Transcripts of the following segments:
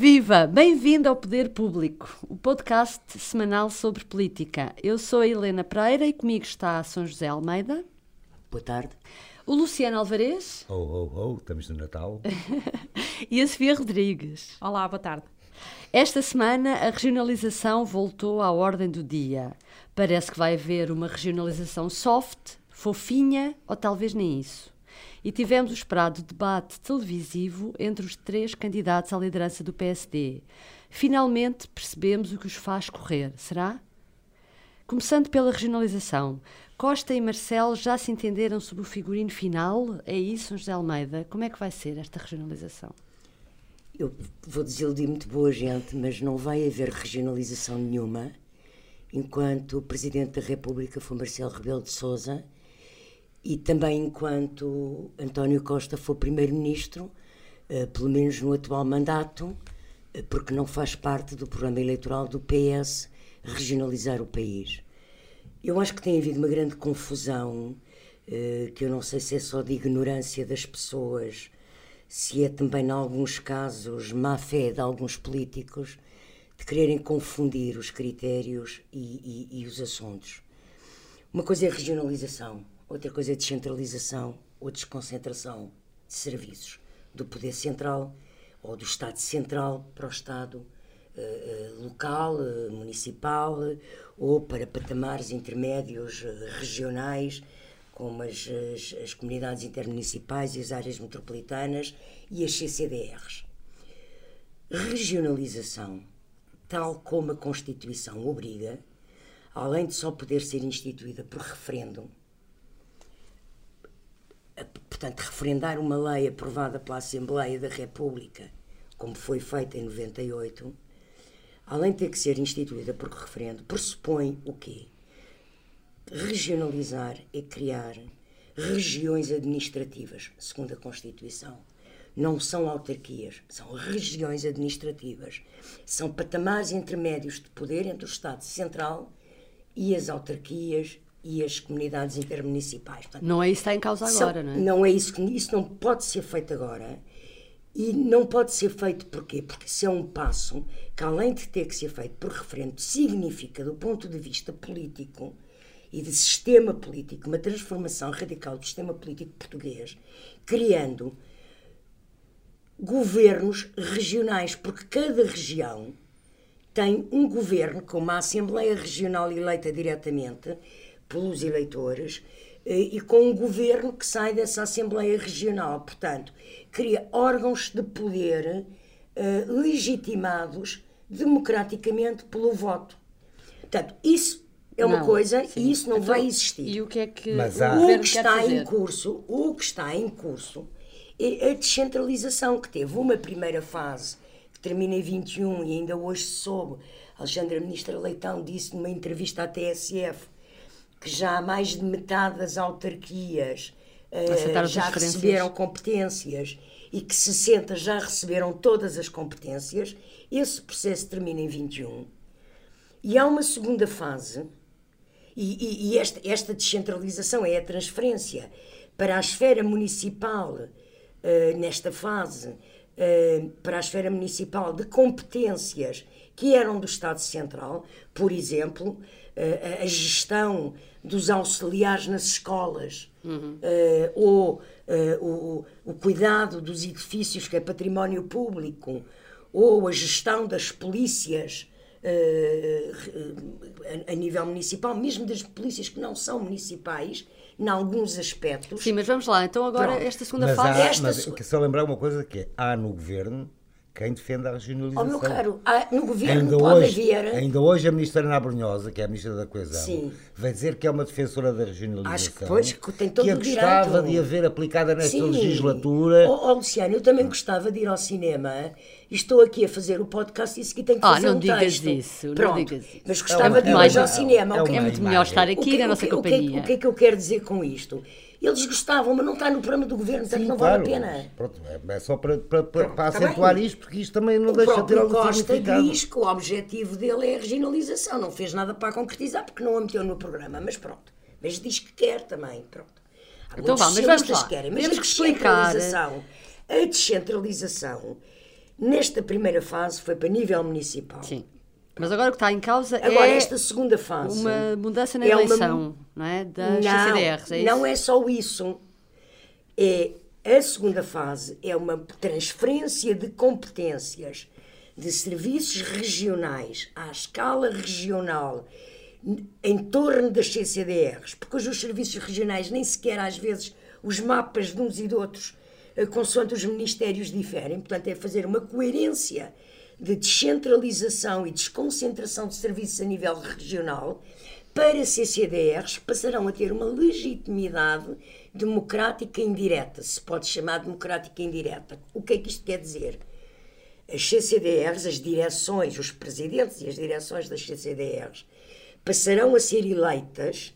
Viva! Bem-vindo ao Poder Público, o podcast semanal sobre política. Eu sou a Helena Pereira e comigo está a São José Almeida. Boa tarde. O Luciano Alvarez. Oh, oh, oh, estamos no Natal. e a Sofia Rodrigues. Olá, boa tarde. Esta semana a regionalização voltou à ordem do dia. Parece que vai haver uma regionalização soft, fofinha ou talvez nem isso. E tivemos o esperado debate televisivo entre os três candidatos à liderança do PSD. Finalmente percebemos o que os faz correr, será? Começando pela regionalização, Costa e Marcelo já se entenderam sobre o figurino final? É isso, José Almeida? Como é que vai ser esta regionalização? Eu vou desiludir muito boa gente, mas não vai haver regionalização nenhuma enquanto o Presidente da República for Marcelo Rebelo de Sousa e também enquanto António Costa for Primeiro-Ministro, eh, pelo menos no atual mandato, eh, porque não faz parte do programa eleitoral do PS regionalizar o país. Eu acho que tem havido uma grande confusão, eh, que eu não sei se é só de ignorância das pessoas, se é também, em alguns casos, má fé de alguns políticos, de quererem confundir os critérios e, e, e os assuntos. Uma coisa é regionalização, outra coisa é descentralização ou desconcentração de serviços do poder central ou do Estado central para o Estado uh, local, uh, municipal ou para patamares intermédios regionais como as, as, as, comunidades intermunicipais e as áreas metropolitanas e as CCDRs. Regionalização tal como a Constituição obriga, além de só poder ser instituída por referendo, portanto, referendar uma lei aprovada pela Assembleia da República, como foi feita em 98, além de ter que ser instituída por referendo, pressupõe o quê? Regionalizar é criar regiões administrativas, segundo a Constituição não são autarquias, são regiões administrativas. São patamares intermédios de poder entre o Estado Central e as autarquias e as comunidades intermunicipais. Portanto, não é isso que está em causa agora, são, não é? Não é isso que isso não pode ser feito agora. E não pode ser feito porquê? Porque isso é um passo que, além de ter que ser feito por referendo, significa, do ponto de vista político e de sistema político, uma transformação radical do sistema político português, criando governos regionais, porque cada região tem um governo com uma Assembleia Regional eleita diretamente pelos eleitores eh, e com um governo que sai dessa Assembleia Regional. Portanto, cria órgãos de poder uh, legitimados democraticamente pelo voto. Portanto, isso é uma não, coisa sim. e isso não então, vai existir. E o que é que Mas há... o, que está em curso, o que está em curso é a descentralização, que teve uma primeira fase que termina em 21 e ainda hoje se soube. Alexandra Ministra Leitão disse numa entrevista à TSF que já mais de metade das autarquias uh, já receberam competências e que 60 já receberam todas as competências. Esse processo termina em 21. E há uma segunda fase, e, e, e esta, esta descentralização é a transferência para a esfera municipal eh, nesta fase uh, para a esfera municipal de competências que eram do Estado Central, por exemplo, uh, a gestão dos auxiliares nas escolas uhum. ou o, cuidado dos edifícios que é património público ou a gestão das polícias a nível municipal, mesmo das polícias que não são municipais, em alguns aspectos. Sim, mas vamos lá. Então agora Pronto. esta segunda mas fase. Há, esta mas só lembrar uma coisa que é, há no governo quem defende a regionalização. Oh, meu caro, ah, no governo Ainda pode hoje, haver. ainda hoje a ministra Ana Brunhosa, que é a ministra da Coesão, Sim. vai dizer que é uma defensora da regionalização. Acho que, pois, que tem todo que o gostava direito. de haver aplicada nesta Sim. legislatura. Oh, oh, Luciano, eu também gostava de ir ao cinema e estou aqui a fazer o podcast e isso aqui tenho que Ah, fazer não um digas texto. isso, não Pronto. digas isso. Mas É gostava uma- de ir é mais uma- ao cinema. é que- É uma muito melhor estar aqui que- na nossa que- o que é que- companhia. O que é que eu quero dizer com isto? Eles gostavam, mas não está no programa do governo, portanto não claro. vale a pena. Pronto, é- é só para, para, para, para acentuar bem. isto, porque isto também não O deixa de ter algum Costa diz que o objetivo dele é a regionalização. Não fez nada para concretizar porque não a meteu no programa, mas pronto. Mas diz que quer também, pronto. Há Então vá, mas vamos lá. que querem, mas Temos a que explicar. descentralização- A descentralização, nesta primeira fase, foi para nível municipal. Sim. Mas agora o que está em causa Agora, é esta segunda fase. uma mudança na é uma- eleição, não é? Das não, CCDRs, é não é só isso. É a segunda fase é uma transferência de competências de serviços regionais à escala regional em torno das CCDRs, porque hoje os serviços regionais nem sequer às vezes os mapas de uns e de outros, eh, consoante os ministérios diferem, portanto é fazer uma coerência de descentralização e desconcentração de serviços a nível regional para CCDRs passarão a ter uma legitimidade democrática indireta, se pode chamar democrática indireta. O que é que isto quer dizer? As CCDRs, as direções, os presidentes e as direções das CCDRs passarão a ser eleitas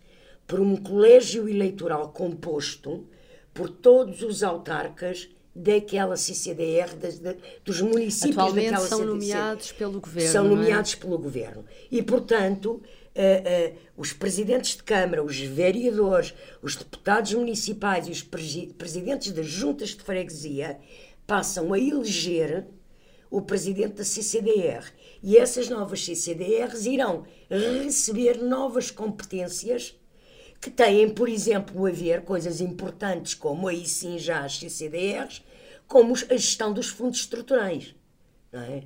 por um colégio eleitoral composto por todos os autarcas daquela CCDR, das- da- dos municípios Atualmente daquela são CCDR. nomeados pelo governo, São é? nomeados pelo governo. E, portanto, eh, eh, os presidentes de Câmara, os vereadores, os deputados municipais e os presi- presidentes das juntas de freguesia passam a eleger o presidente da CCDR. E essas novas CCDRs irão receber novas competências que têm, por exemplo, a ver coisas importantes como aí sim já as CCDRs, como a gestão dos fundos estruturais. Não é?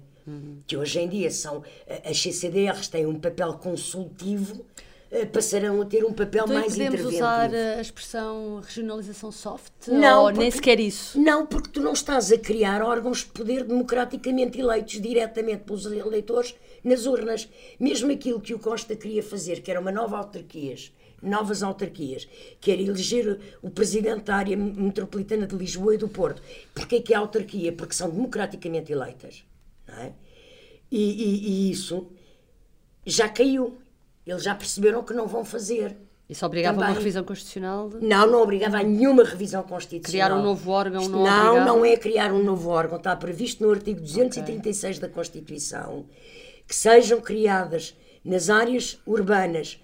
Que hoje em dia são. As CCDRs têm um papel consultivo, eh, passarão a ter um papel Então, mais podemos interventivo. usar a expressão regionalização soft? Não, ou nem porque- sequer isso? Não, porque tu não estás a criar órgãos de poder democraticamente eleitos diretamente pelos eleitores nas urnas. Mesmo aquilo que o Costa queria fazer, que era uma nova autarquias, novas autarquias, que era eleger o presidente da área metropolitana de Lisboa e do Porto. Porquê que é autarquia? Porque são democraticamente eleitas. Não é? e, e- e isso já caiu. Eles já perceberam que não vão fazer. Isso obrigava a uma Também. revisão constitucional? de- Não, não obrigava a nenhuma revisão constitucional. Criar um novo órgão Isto não Não, obrigava? não é criar um novo órgão. Está previsto no artigo 236 da Constituição que sejam criadas nas áreas urbanas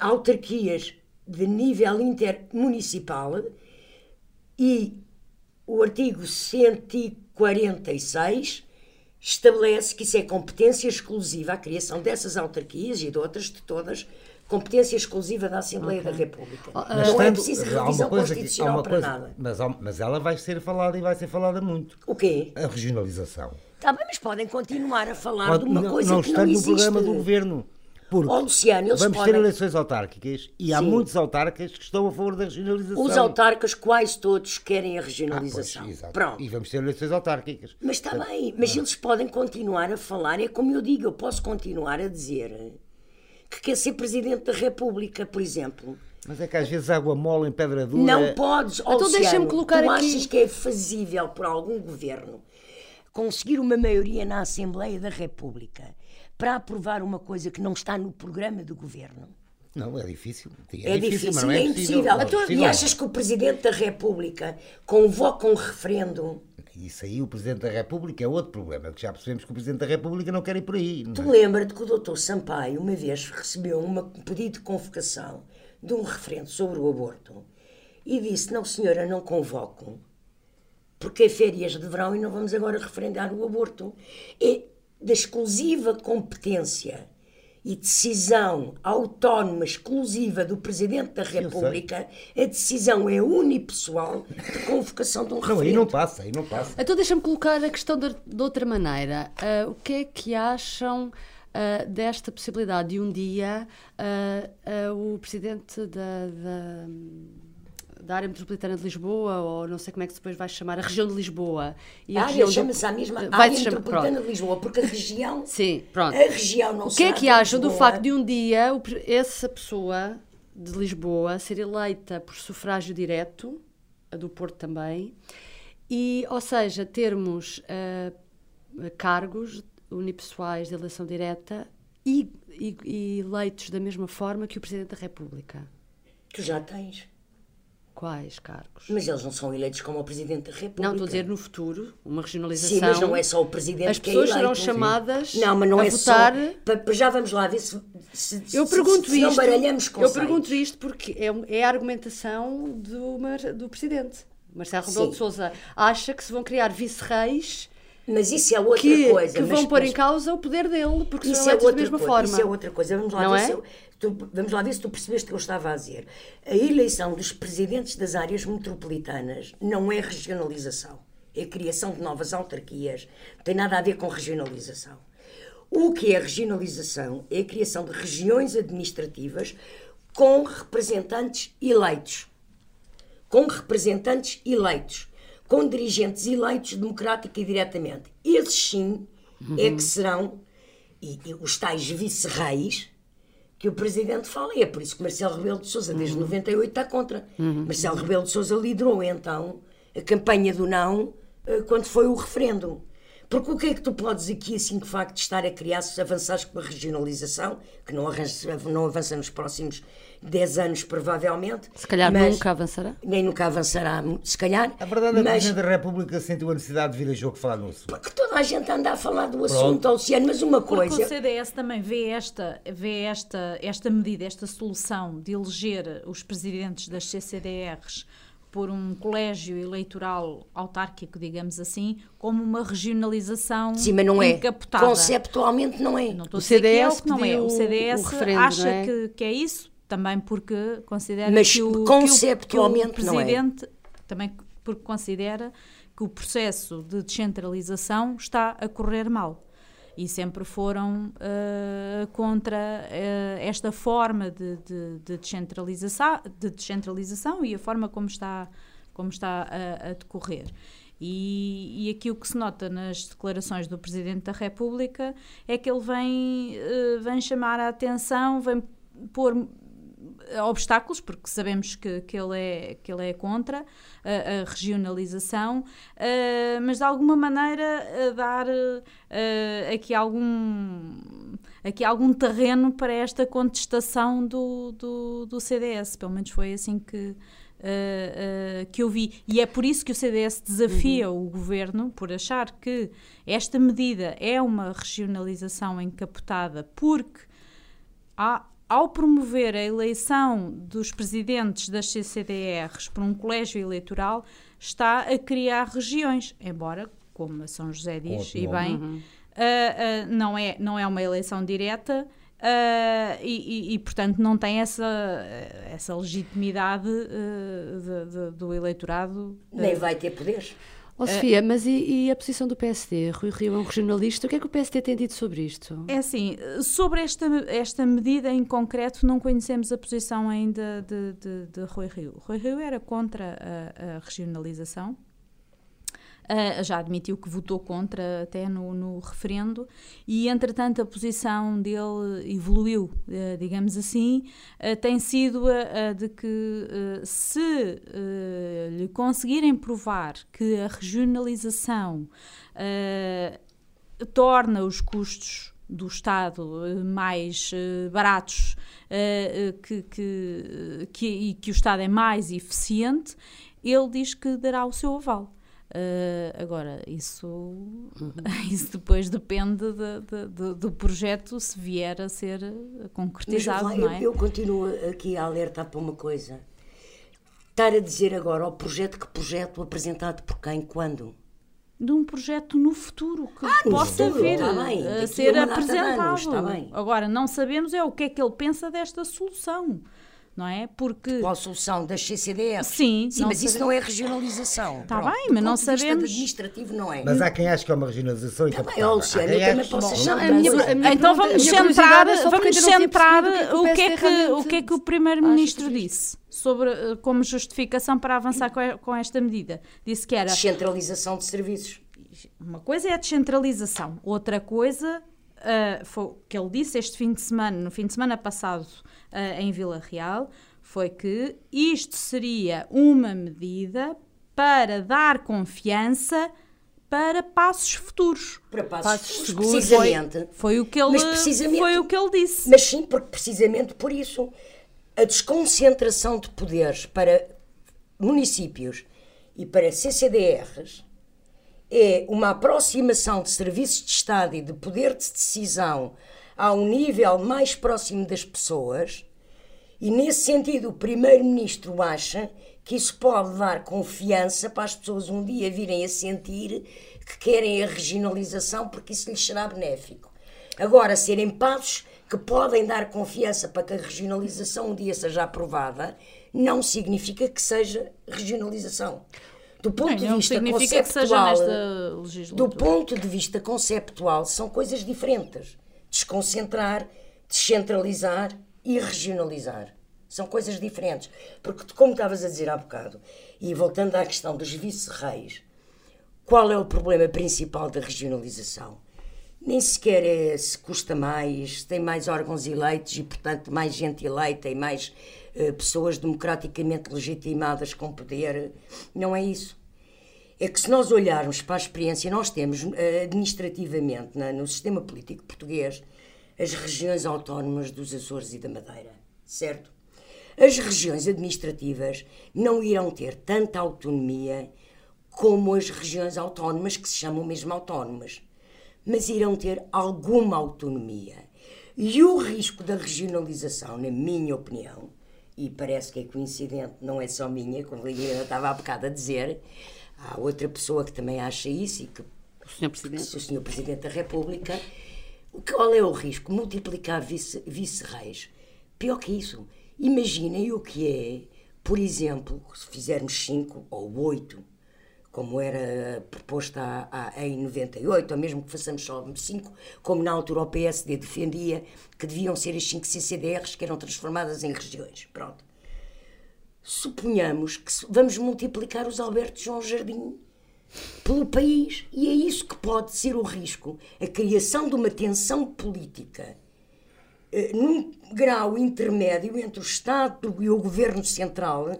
autarquias de nível intermunicipal e o artigo 146 estabelece que isso é competência exclusiva, a criação dessas autarquias e de outras de todas, competência exclusiva da Assembleia da República. Mas não é tanto- preciso há uma revisão que- constitucional uma para coisa- nada. Mas, mas ela vai ser falada e vai ser falada muito. O quê? A regionalização. Está bem, mas podem continuar a falar Pode- de uma não, coisa não que está não no existe. programa do governo. Porque Ó, Luciano, eles vamos podem- ter eleições autárquicas e há Sim. muitos autarcas que estão a favor da regionalização. Os autarcas quase todos querem a Ah, pois, regionalização. Pronto. E vamos ter eleições autárquicas. Mas está bem, mas eles podem continuar a falar, é como eu digo, eu posso continuar a dizer que quer ser Presidente da República, por exemplo. Mas é que às vezes água mole em pedra dura. Não podes, ó, Então deixa-me colocar tu aqui- achas que é fazível por algum governo conseguir uma maioria na Assembleia da República para aprovar uma coisa que não está no programa do governo? Não, é difícil. É, difícil, mas não é, é impossível. É Então, e achas que o Presidente da República convoca um referendo? Isso aí, o Presidente da República é outro problema, que já percebemos que o Presidente da República não quer ir por aí. não Tu é? lembra-te que o Dr. Sampaio uma vez recebeu um pedido de convocação de um referendo sobre o aborto e disse: Não, senhora, não convoco, porque é férias de verão e não vamos agora referendar o aborto. É da exclusiva competência e decisão autónoma exclusiva do Presidente da. República, a decisão é unipessoal de convocação de um Não, referendo. aí não passa, aí não passa. Então deixa-me colocar a questão de, de outra maneira. Ah, o que é que acham ah, desta possibilidade de um dia ah, o presidente da, da- da área metropolitana de Lisboa, ou não sei como é que depois vai chamar, a região de Lisboa. E a, a área chama-se a mesma vai área metropolitana pronto. de Lisboa, porque a região. Sim, pronto. A região não O que é que acham do facto de um dia essa pessoa de Lisboa ser eleita por sufrágio direto, a do Porto também, e, ou seja, termos uh, cargos unipessoais de eleição direta e, e, e eleitos da mesma forma que o Presidente da República? Tu já tens. Quais cargos? Mas eles não são eleitos como o Presidente da República. Não, estou a dizer no futuro, uma regionalização. Sim, mas não é só o Presidente As que pessoas é eleito. serão chamadas não, mas não a é votar. Só, já vamos lá ver se. se eu pergunto se, isto. não baralhamos Eu pergunto isto porque é, é a argumentação do, do Presidente. Marcelo Rebelo de Souza acha que se vão criar vice-reis. Mas isso é outra que, coisa. Que vão mas, pôr mas, em causa o poder dele, porque isso são é da mesma coisa, forma. Isso é outra coisa. Vamos lá, não ver é? se eu, tu, vamos lá ver se tu percebeste o que eu estava a dizer. A eleição dos presidentes das áreas metropolitanas não é regionalização. É a criação de novas autarquias. Não tem nada a ver com regionalização. O que é regionalização é a criação de regiões administrativas com representantes eleitos. Com representantes eleitos com dirigentes eleitos democrática e diretamente. Esses sim uhum. é que serão e, e os tais vice-reis que o Presidente fala. E é por isso que Marcelo Rebelo de Sousa, desde uhum. 98, está contra. Uhum. Marcelo Rebelo de Sousa liderou então a campanha do não eh, quando foi o referendo. Porque o que é que tu podes aqui, assim, de facto, estar a criar se avançares com a regionalização, que não avança, não avança nos próximos 10 anos, provavelmente. Se calhar nunca avançará. Nem nunca avançará, se calhar. A verdade é que o Presidente da República sentiu a necessidade de vir a jogo falar no assunto. Porque toda a gente anda a falar do assunto, Luciano, mas uma coisa. Porque o CDS também vê esta, vê esta, esta medida, esta solução de eleger os presidentes das CCDRs por um colégio eleitoral autárquico, digamos assim, como uma regionalização Sim, mas não é. encapotada. Conceptualmente não é. Não estou o CDS que é o que não é. O CDS o acha é? que, que é isso, também porque considera mas que o, conceptualmente que o, que o presidente, é. também porque considera que o processo de descentralização está a correr mal e sempre foram uh, contra uh, esta forma de, de, de, descentralização, de descentralização e a forma como está, como está a, a decorrer. E, e, aqui o que se nota nas declarações do Presidente da República é que ele vem, uh, vem chamar a atenção, vem pôr obstáculos, porque sabemos que, que, ele, é, que ele é contra a, a regionalização, uh, mas de alguma maneira dar uh, aqui algum aqui algum terreno para esta contestação do, do, do CDS, pelo menos foi assim que, Uh, uh, que eu vi. E é por isso que o CDS desafia uhum. o governo por achar que esta medida é uma regionalização encapotada, porque há ao promover a eleição dos presidentes das CCDRs por um colégio eleitoral, está a criar regiões, embora, como a São José diz, e bem, uhum. uh, uh, não, é, não é uma eleição direta. Uh, e, e, e, portanto, não tem essa, essa legitimidade de, de, do eleitorado. Nem vai ter poderes. Oh, Sofia, mas e, e, a posição do PSD? Rui Rio é um regionalista. O que é que o PSD tem dito sobre isto? É assim, sobre esta, esta medida em concreto, não conhecemos a posição ainda de, de, de Rui Rio. Rui Rio era contra a, a regionalização. Uh, já admitiu que votou contra até no, no, referendo e entretanto a posição dele evoluiu, uh, digamos assim, uh, tem sido a, de que se lhe conseguirem provar que a regionalização torna os custos do Estado mais baratos que, que, que, e que o Estado é mais eficiente, ele diz que dará o seu aval. Uh, agora, isso, uhum. isso depois depende de, de, de, do projeto se vier a ser concretizado, Mas, não é? Eu, eu, continuo aqui a alertar para uma coisa. Estar a dizer agora o projeto, que projeto apresentado por quem, quando? De um projeto no futuro que ah, possa futuro, vir a ser apresentado. Agora, não sabemos é o que é que ele pensa desta solução. Não é? Porque. Qual a solução das CCDR? Sim, Sim não mas isso não é regionalização. Tá Pronto. bem, mas não sabemos- administrativo não é. Mas há quem ache que é uma regionalização Tá bem, incapatável. ó, Luciano, Há quem eu também ache- posso Bom, achar. a minha- mas- a minha Então pergunta- vamos centrar, é vamos não centrar o que é que, o que, é que o Primeiro-Ministro disse sobre, eh, como justificação para avançar com, e- com esta medida. Disse que era Descentralização de serviços. uma coisa é a descentralização, outra coisa ah, foi o que ele disse este fim de semana, no fim de semana passado ah, em Vila Real, foi que isto seria uma medida para dar confiança para passos futuros. Para passos, Passos seguros, precisamente. Foi o que ele, Mas precisamente- foi o que ele disse. Mas sim, porque precisamente por isso a desconcentração de poderes para municípios e para CCDRs é uma aproximação de serviços de Estado e de poder de decisão a um nível mais próximo das pessoas, e nesse sentido o Primeiro-Ministro acha que isso pode dar confiança para as pessoas um dia virem a sentir que querem a regionalização porque isso lhes será benéfico. Agora, serem passos que podem dar confiança para que a regionalização um dia seja aprovada, não significa que seja regionalização. Do ponto Bem, de não vista significa que seja conceptual, do ponto de vista conceptual, são coisas diferentes. Desconcentrar, descentralizar e regionalizar. São coisas diferentes. Porque, como estavas a dizer há bocado, e voltando à questão dos vice-reis, qual é o problema principal da regionalização? Nem sequer é se custa mais, tem mais órgãos eleitos e, portanto, mais gente eleita e mais eh, pessoas democraticamente legitimadas com poder. Não é isso. É que se nós olharmos para a experiência, nós temos eh, administrativamente no sistema político português as regiões autónomas dos Açores e da Madeira, certo? As regiões administrativas não irão ter tanta autonomia como as regiões autónomas, que se chamam mesmo autónomas, mas irão ter alguma autonomia. E o risco da regionalização, na minha opinião, e parece que é coincidente, não é só minha, como a Liliana estava há bocado a dizer, há outra pessoa que também acha isso e que O Sr. Presidente. o Sr. Presidente da República, o que- qual é o risco? Multiplicar vice- vice-reis. Pior que isso, imaginem o que é, por exemplo, se fizermos cinco ou oito, como era proposto há- há- em 98, ou mesmo que façamos só cinco, como na altura o PSD defendia que deviam ser as cinco CCDRs que eram transformadas em regiões. Pronto. Suponhamos que vamos multiplicar os Alberto João Jardim pelo país. E é isso que pode ser o risco: a criação de uma tensão política eh, num grau intermédio entre o Estado e o Governo Central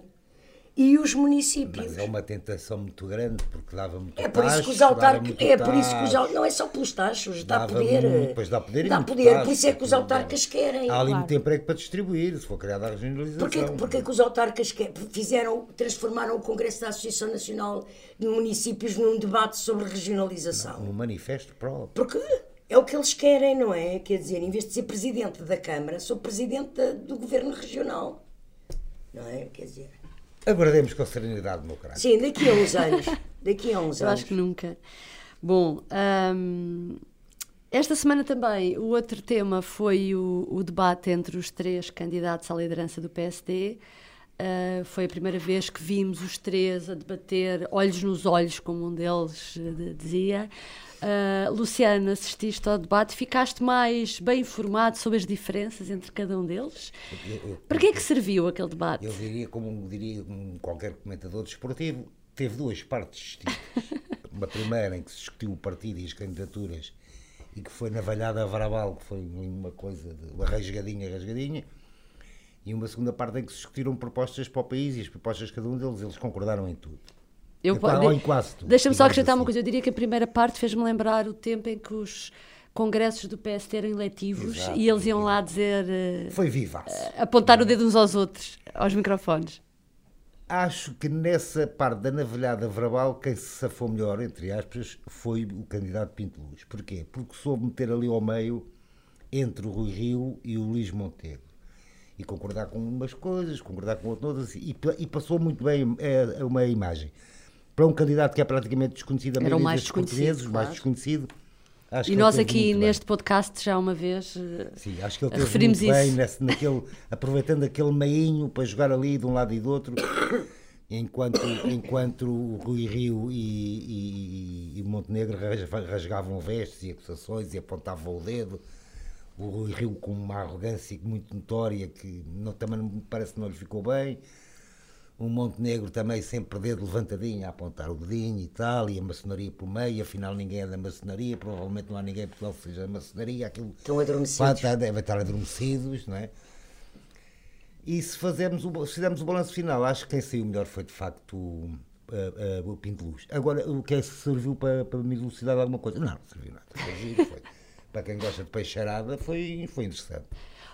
e os municípios. Mas é uma tentação muito grande, porque dava muito É por isso que os autarcas. É por isso que os tacho. au- Não é só pelos taxos, dá poder. muito, pois dá poder e Dá poder, tacho, por isso é que os autarcas querem. Há ali Claro. muito emprego para distribuir, se for criada a regionalização. Porquê, porquê que os autarcas que- fizeram, transformaram o Congresso da Associação Nacional de Municípios num debate sobre regionalização? Um manifesto próprio. Porque é o que eles querem, não é? Quer dizer, em vez de ser presidente da Câmara, sou presidente da- do Governo Regional. Não é? Quer dizer. Aguardemos com serenidade democrática. Sim, daqui a uns anos. Daqui a uns Eu anos. acho que nunca. Bom, hum, esta semana também o outro tema foi o, o debate entre os três candidatos à liderança do PSD. Uh, foi a primeira vez que vimos os três a debater olhos nos olhos, como um deles uh, de- dizia. Uh, Luciano, assististe ao debate, ficaste mais bem informado sobre as diferenças entre cada um deles? Eu- eu- Para que é que serviu aquele debate? Eu diria, como diria qualquer comentador desportivo, teve duas partes distintas. Uma primeira em que se discutiu o partido e as candidaturas e que foi navalhada a Varabal, que foi uma coisa de uma rasgadinha, rasgadinha. E uma segunda parte em que se discutiram propostas para o país e as propostas de cada um deles, eles concordaram em tudo. Eu, ou em quase tudo, Deixa-me só acrescentar uma assim. coisa. Eu diria que a primeira parte fez-me lembrar o tempo em que os congressos do PSD eram eletivos Exato. e eles iam lá dizer, eh, Foi vivaço. apontar o dedo uns aos outros, aos microfones. Acho que nessa parte da navalhada verbal, quem se safou melhor, entre aspas, foi o candidato Pinto Luz. Porquê? Porque soube meter ali ao meio entre o Rui Rio e o Luís Montenegro. E concordar com umas coisas, concordar com outras, e, e passou muito bem é, uma imagem. Para um candidato que é praticamente desconhecido, a Era maioria mais desconhecido, portugueses, o mais claro. desconhecido, Acho e nós aqui muito bem. neste podcast já uma vez. eh, Sim, acho que ele teve Referimos muito bem isso. nesse, naquele, aproveitando aquele meinho para jogar ali de um lado e do outro, enquanto, enquanto o Rui Rio e, e, e Montenegro ras- rasgavam vestes e acusações e apontavam o dedo. O Rui Rio com uma arrogância muito notória que não, também parece que não lhe ficou bem. O Montenegro também sempre dedo levantadinho a apontar o dedinho e tal, e a maçonaria por meio, afinal ninguém é da maçonaria, provavelmente não há ninguém que seja da maçonaria, aquilo Estão adormecidos. Pá, tá- devem estar adormecidos, não é? E se, fazermos o, se fizermos o balanço final, acho que quem saiu melhor foi de facto o, a- a- o Pinto Luz. Agora, o que é que serviu para, para me elucidar alguma coisa? Não, não serviu nada. Foi giro, foi. Para quem gosta de peixeirada, foi, foi interessante.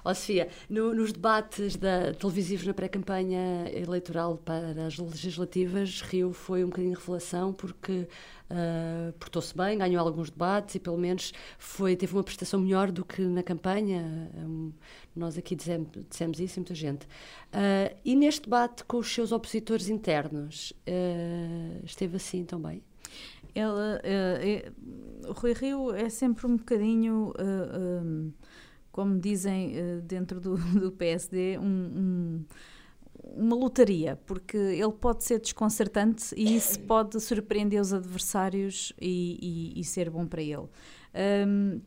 Ó Sofia, no- nos debates da, televisivos na pré-campanha eleitoral para as legislativas, Rio foi um bocadinho revelação porque ah, portou-se bem, ganhou alguns debates e pelo menos foi, teve uma prestação melhor do que na campanha. Hum, nós aqui dizemos, dissemos isso muita gente. Ah, e neste debate com os seus opositores internos, ah, esteve assim também? Ele, eh, eh, o Rui Rio é sempre um bocadinho, eh, um, como dizem dentro do, do PSD, um- um- uma lotaria, porque ele pode ser desconcertante e isso pode surpreender os adversários e, e- e ser bom para ele. Um,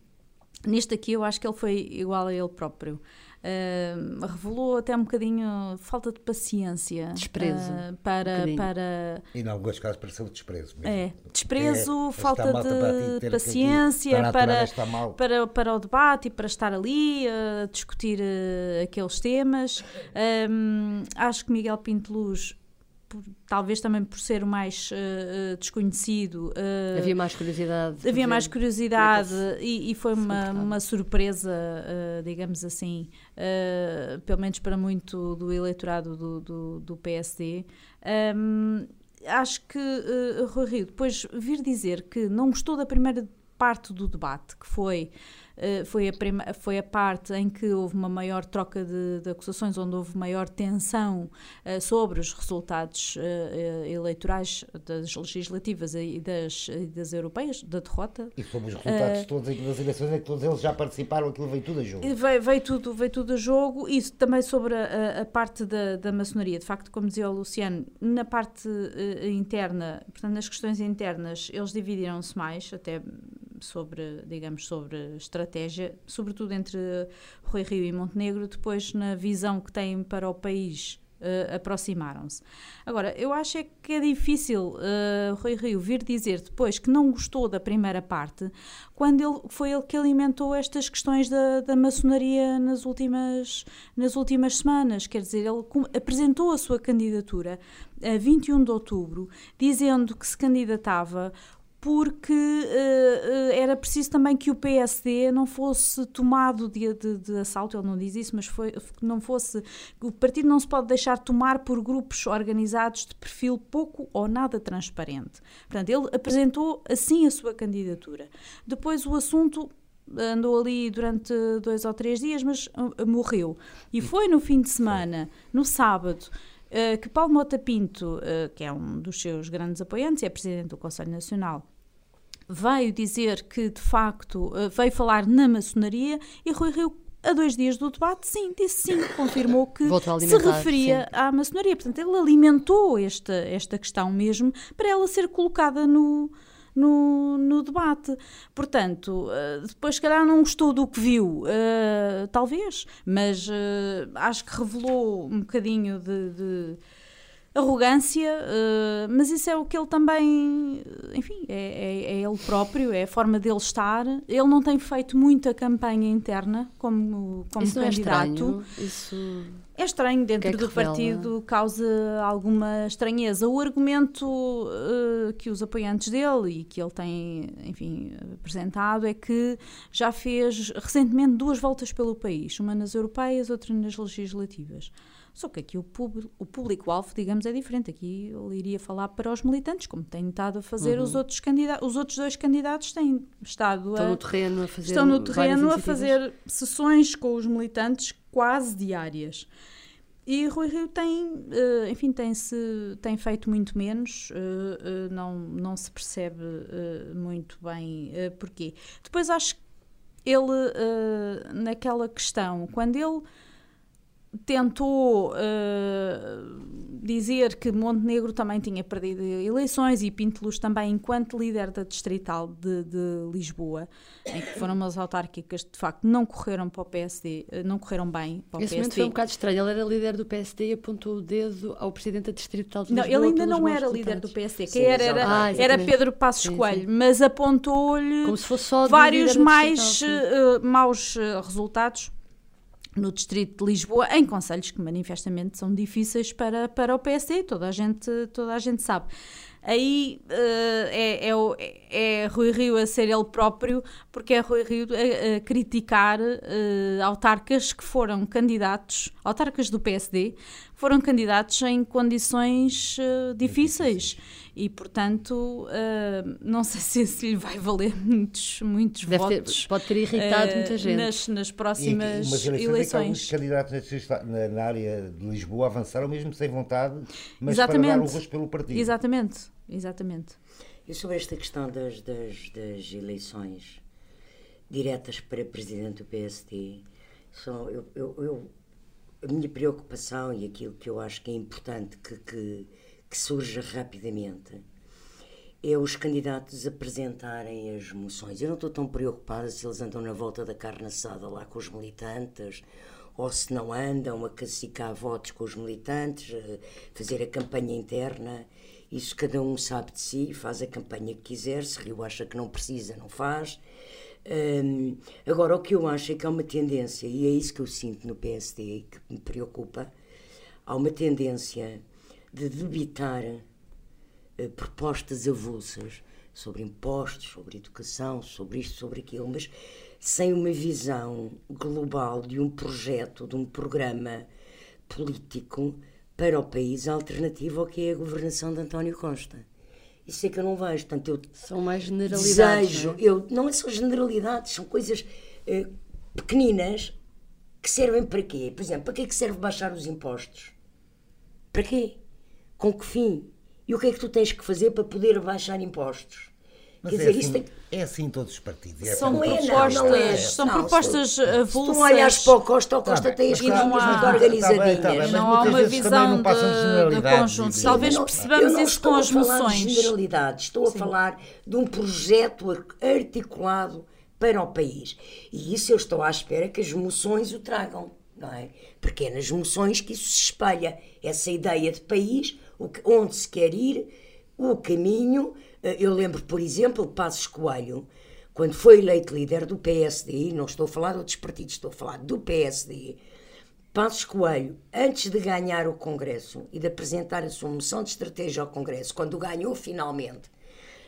neste aqui eu acho que ele foi igual a ele próprio. Um, revelou até um bocadinho falta de paciência Desprezo, uh, um para, bocadinho. para E em alguns casos pareceu desprezo mesmo. é, desprezo, É, falta para de paciência aturar para, mal. para, para o debate e para estar ali a discutir eh, aqueles temas. Ahm, acho que Miguel Pinto Luz, por- talvez também por ser o mais eh, desconhecido, eh, Havia mais curiosidade? de Havia mais curiosidade e, e foi uma, uma surpresa, eh, digamos assim, pelo menos para muito do eleitorado do, do, do PSD. Ahm, acho que uh, Rui Rio depois vir dizer que não gostou da primeira parte do debate, que foi, eh, foi, a prima- foi a parte em que houve uma maior troca de, de acusações, onde houve maior tensão eh, sobre os resultados eh, eleitorais das legislativas e das, e das europeias, da derrota. E sobre os resultados todos aqui das eleições, é que todos eles já participaram, aquilo veio tudo a jogo. E Veio, veio tudo, veio tudo a jogo, isso também sobre a, a- parte da, da maçonaria. De facto, como dizia o Luciano, na parte interna, portanto, nas questões internas, eles dividiram-se mais, até sobre, digamos, sobre estratégia, sobretudo entre Rui Rio e Montenegro, depois na visão que têm para o país. eh, aproximaram-se. Agora, eu acho é que é difícil eh, Rui Rio vir dizer depois que não gostou da primeira parte, quando ele, foi ele que alimentou estas questões da, da maçonaria nas últimas, nas últimas semanas. Quer dizer, ele apresentou a sua candidatura a 21 de outubro, dizendo que se candidatava porque eh, era preciso também que o PSD não fosse tomado de, de- de assalto, ele não diz isso, mas foi, não fosse, o partido não se pode deixar tomar por grupos organizados de perfil pouco ou nada transparente. Portanto, ele apresentou assim a sua candidatura. Depois o assunto andou ali durante dois ou três dias, mas uh, morreu. E foi no fim de semana, no sábado, uh, que Paulo Mota Pinto, uh, que é um dos seus grandes apoiantes e é presidente do Conselho Nacional, veio dizer que, de facto, uh, veio falar na maçonaria e Rui Rio, a dois dias do debate, sim, disse sim, confirmou que se referia à maçonaria. Portanto, ele alimentou esta, esta questão mesmo para ela ser colocada no, no, no debate. Portanto, eh, depois, se calhar, não gostou do que viu, eh, talvez, mas eh, acho que revelou um bocadinho de. de arrogância, eh, mas isso é o que ele também, enfim, é, é- é ele próprio, é a forma dele estar. Ele não tem feito muita campanha interna como, como Isso é candidato. estranho? Isso... É estranho dentro que é que do revela? partido, causa alguma estranheza. O argumento eh, que os apoiantes dele e que ele tem, enfim, apresentado é que já fez recentemente duas voltas pelo país, uma nas europeias, outra nas legislativas. Só que aqui o, público- o público-alvo, digamos, é diferente. Aqui ele iria falar para os militantes, como tem estado a fazer os outros candidatos. Os outros dois candidatos têm estado Uhum. Estão a, no terreno a fazer estão no terreno a fazer sessões com os militantes quase diárias. e Rui Rio tem, eh, enfim, tem, -se, tem feito muito menos, eh, eh, não, não se percebe muito bem porquê. Depois acho que ele, naquela questão, quando ele tentou uh, dizer que Montenegro também tinha perdido eleições e Pinteluz também, enquanto líder da Distrital de, de, Lisboa, em que foram umas autárquicas de facto não correram para o PSD, eh, não correram bem para o Esse PSD. momento foi um bocado estranho. Ele era líder do PSD e apontou o dedo ao presidente da Distrital de Lisboa. Não, ele ainda não era líder do PSD. Quem era era, ah, era Pedro Passos sim, Coelho, sim. mas apontou-lhe vários mais uh, maus uh, no distrito de Lisboa, em conselhos que manifestamente são difíceis para, para o PSD, toda a gente, toda a gente sabe. Aí uh, é, é, é, Rui Rio a ser ele próprio, porque é Rui Rio a, a criticar uh, autarcas que foram candidatos, autarcas do PSD, foram candidatos em condições uh, difíceis e, portanto, uh, não sei se, lhe vai valer muitos, muitos votos. Ter, pode ter irritado uh, muita gente. Nas, nas próximas e, mas eleições. candidatos na, na, área de Lisboa avançaram mesmo sem vontade, mas Exatamente. para dar o rosto pelo partido. Exatamente, exatamente. E sobre esta questão das, das, das eleições diretas para presidente do PSD, só eu, eu, eu, a minha preocupação e aquilo que eu acho que é importante que, que que surge rapidamente é os candidatos apresentarem as moções. Eu não estou tão preocupada se eles andam na volta da carne assada lá com os militantes ou se não andam a cacicar votos com os militantes, fazer a campanha interna. Isso cada um sabe de si, faz a campanha que quiser. Se Rio acha que não precisa, não faz. Um, agora, o que eu acho é que há uma tendência, e é isso que eu sinto no PSD que me preocupa, há uma tendência de debitar uh, propostas avulsas sobre impostos, sobre educação, sobre isto, sobre aquilo, mas sem uma visão global de um projeto, de um programa político para o país alternativo ao que é a governação de António Costa. Isso é que eu não vejo. Portanto, eu são mais generalidades. Desejo, não é? eu não são generalidades, são coisas uh, pequeninas que servem para quê? Por exemplo, para que é que serve baixar os impostos? Para quê? Com que fim? E o que é que tu tens que fazer para poder baixar impostos? Mas Quer é, dizer, assim, tem... é assim em todos os partidos. É são propostas, não, não é. são não, propostas avulsas. Se tu olhas para o Costa, o tá Costa tá tem as coisas muito organizadinhas. Tá bem, não há uma visão de, de conjunto. Talvez percebamos isso com as moções. De generalidades. Estou Sim. a falar de um projeto articulado para o país. E isso eu estou à espera que as moções o tragam. Não é? Porque é nas moções que isso se espelha. Essa ideia de país onde se quer ir, o caminho. Eh, eu lembro, por exemplo, Passos Coelho, quando foi eleito líder do PSD, não estou a falar de outros partidos, estou a falar do PSD. Passos Coelho, antes de ganhar o Congresso e de apresentar a sua moção de estratégia ao Congresso, quando ganhou finalmente,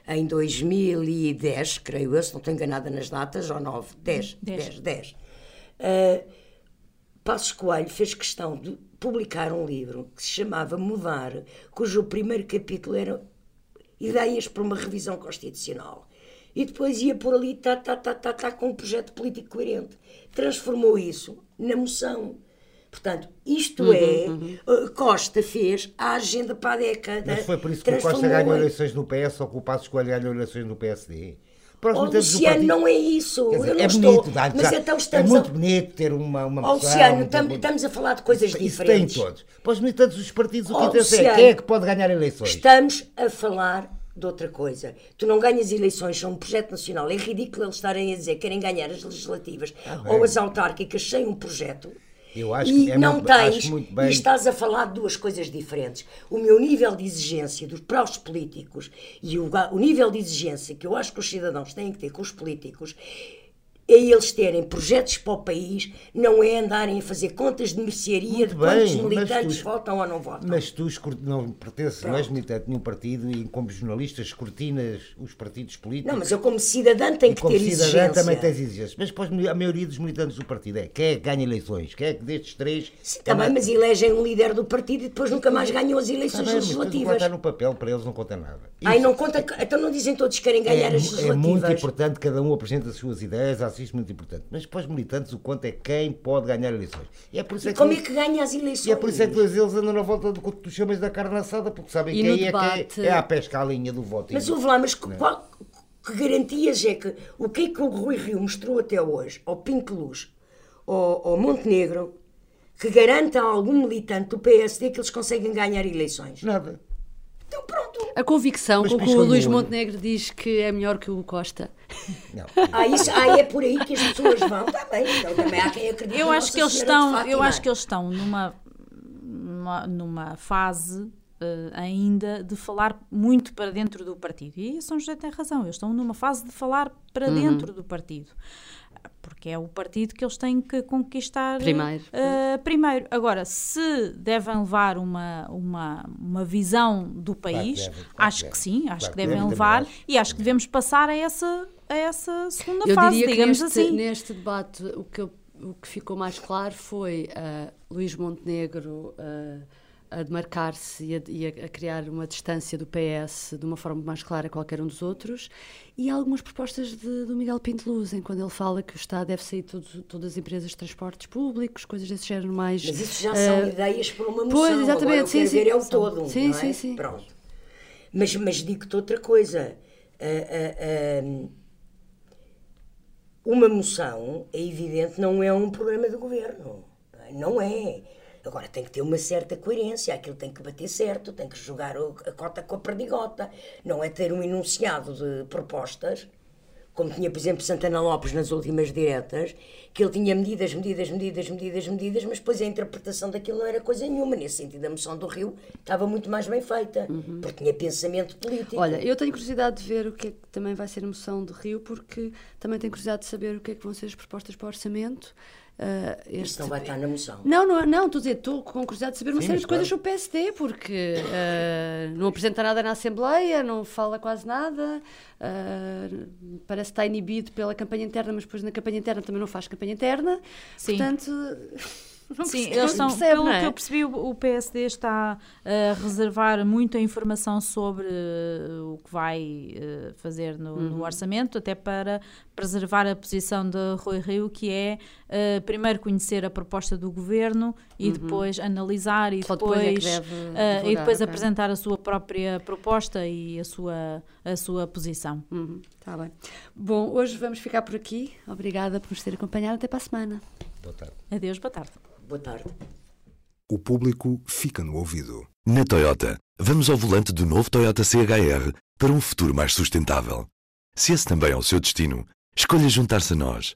em 2010, creio eu, se não estou enganada nas datas, ou 9, 10, 10, 10. 10 uh, Passos Coelho fez questão de publicar um livro que se chamava Mudar, cujo primeiro capítulo era Ideias para uma Revisão Constitucional. E depois ia por ali, tá, tá, tá, tá, tá, com um projeto político coerente. Transformou isso na moção. Portanto, isto uhum, é, uhum. Uh, Costa fez a agenda para a década. Mas foi por isso que o Costa ganhou eleições no PS ou que o Passos Coelho ganhou eleições no PSD? Para os oh, Luciano, não é isso. Dizer, eu não é estou, bonito, dá, mas então estamos é muito a... bonito ter uma, uma oh, Luciano, tam, estamos a falar de coisas isso, diferentes. Isso tem todos. Para os militantes dos partidos, o que oh, interessa é quem é que pode ganhar eleições. Estamos a falar de outra coisa. Tu não ganhas eleições, são um projeto nacional. É ridículo eles estarem a dizer que querem ganhar as legislativas ah, ou as autárquicas sem um projeto. Eu acho e que é não muito, tens, muito bem. e estás a falar de duas coisas diferentes. O meu nível de exigência dos para os políticos e o, o nível de exigência que eu acho que os cidadãos têm que ter com os políticos é eles terem projetos para o país, não é andarem a fazer contas de mercearia de quantos militantes tu, votam ou não votam. Mas tu não pertences, não és militante de nenhum partido e como jornalista escrutinas os partidos políticos. Não, mas eu como cidadã tenho que ter exigência. como cidadã também tens exigências. Mas depois a maioria dos militantes do partido é quem é que ganha eleições? Quem é que destes três... Sim, também, mas elegem um líder do partido e depois nunca mais ganham as eleições tá bem, legislativas. Mas contar no papel, para eles não conta nada. Isso, Ai, não conta, então não dizem todos que querem ganhar é, as legislativas. É muito importante, cada um apresenta as suas ideias às isto muito importante. Mas para os militantes, o quanto é quem pode ganhar eleições. E é por isso E é que como é que ganha as eleições? E é por isso é que eles andam na volta do que tu chamas da carne assada, porque sabem E que no aí é, debate- que é, é a pesca à linha do voto. Mas ouve lá, mas que, qual- que garantias é que o que é que o Rui Rio mostrou até hoje ao Pinto Luz, ao, ao Montenegro, que garanta a algum militante do PSD que eles conseguem ganhar eleições? Nada. Pronto. A convicção Mas com que o Luís. Montenegro diz que é melhor que o Costa. Não. Ah, isso, ah, é por aí que as pessoas vão, está bem. Então também há quem acredite Eu acho que eles estão, eu acho que eles estão numa numa, numa fase eh, ainda de falar muito para dentro do partido. E São José tem razão, eles estão numa fase de falar para Uhum. dentro do partido. Porque é o partido que eles têm que conquistar Primeiro. eh, primeiro. Agora, se devem levar uma, uma, uma visão do país, devem, claro acho que que sim, acho Claro que que devem devem, levar e acho que devemos passar a essa, a essa segunda Eu fase, diria que digamos neste, assim. neste debate o que, eu- o que ficou mais claro foi ah, Luís Montenegro ah, a demarcar-se e, a, e a- a criar uma distância do PS de uma forma mais clara a qualquer um dos outros e algumas propostas de- do Miguel Pinto Luz, em quando ele fala que o Estado deve sair de todos- todas as empresas de transportes públicos, coisas desse género mais... Mas isso já são ah, ideias para uma moção. pois, exatamente, Agora, sim, sim. é o todo, sim, não é? sim, sim. Pronto. Mas, mas digo-te outra coisa. Ah, ah, uma moção, é evidente, não é um programa do governo. Não é. Agora tem que ter uma certa coerência, aquilo tem que bater certo, tem que jogar a cota com a perdigota. Não é ter um enunciado de propostas, como tinha, por exemplo, Santana Lopes nas últimas diretas, que ele tinha medidas, medidas, medidas, medidas, medidas, mas depois a interpretação daquilo não era coisa nenhuma. Nesse sentido, a moção do Rio estava muito mais bem feita, porque tinha pensamento político. Olha, eu tenho curiosidade de ver o que é que também vai ser a moção do Rio, porque também tenho curiosidade de saber o que é que vão ser as propostas para o orçamento. Isso este- não vai estar na moção. Não, não, não, estou a dizer, estou com curiosidade de saber uma Sim, série de coisas claro. sobre o PSD, porque ah, não apresenta nada na Assembleia, não fala quase nada, ah, parece que está inibido pela campanha interna, mas depois na campanha interna também não faz campanha interna. Sim. Portanto, não Sim, percebe- eles percebe, pelo é? que eu percebi, o PSD está a reservar muita informação sobre o que vai fazer no, no Uhum. orçamento, até para preservar a posição de Rui Rio, que é eh, primeiro conhecer a proposta do governo e depois analisar e Uhum. Só depois é depois, deve eh, e divulgar, depois ok. apresentar a sua própria proposta e a sua, a sua posição. Uhum, tá bem. Bom, hoje vamos ficar por aqui. Obrigada por nos ter acompanhado. Até para a semana. Boa tarde. Adeus, boa tarde. Boa tarde. O público fica no ouvido. Na Toyota, vamos ao volante do novo Toyota CHR para um futuro mais sustentável. Se esse também é o seu destino, escolha juntar-se a nós.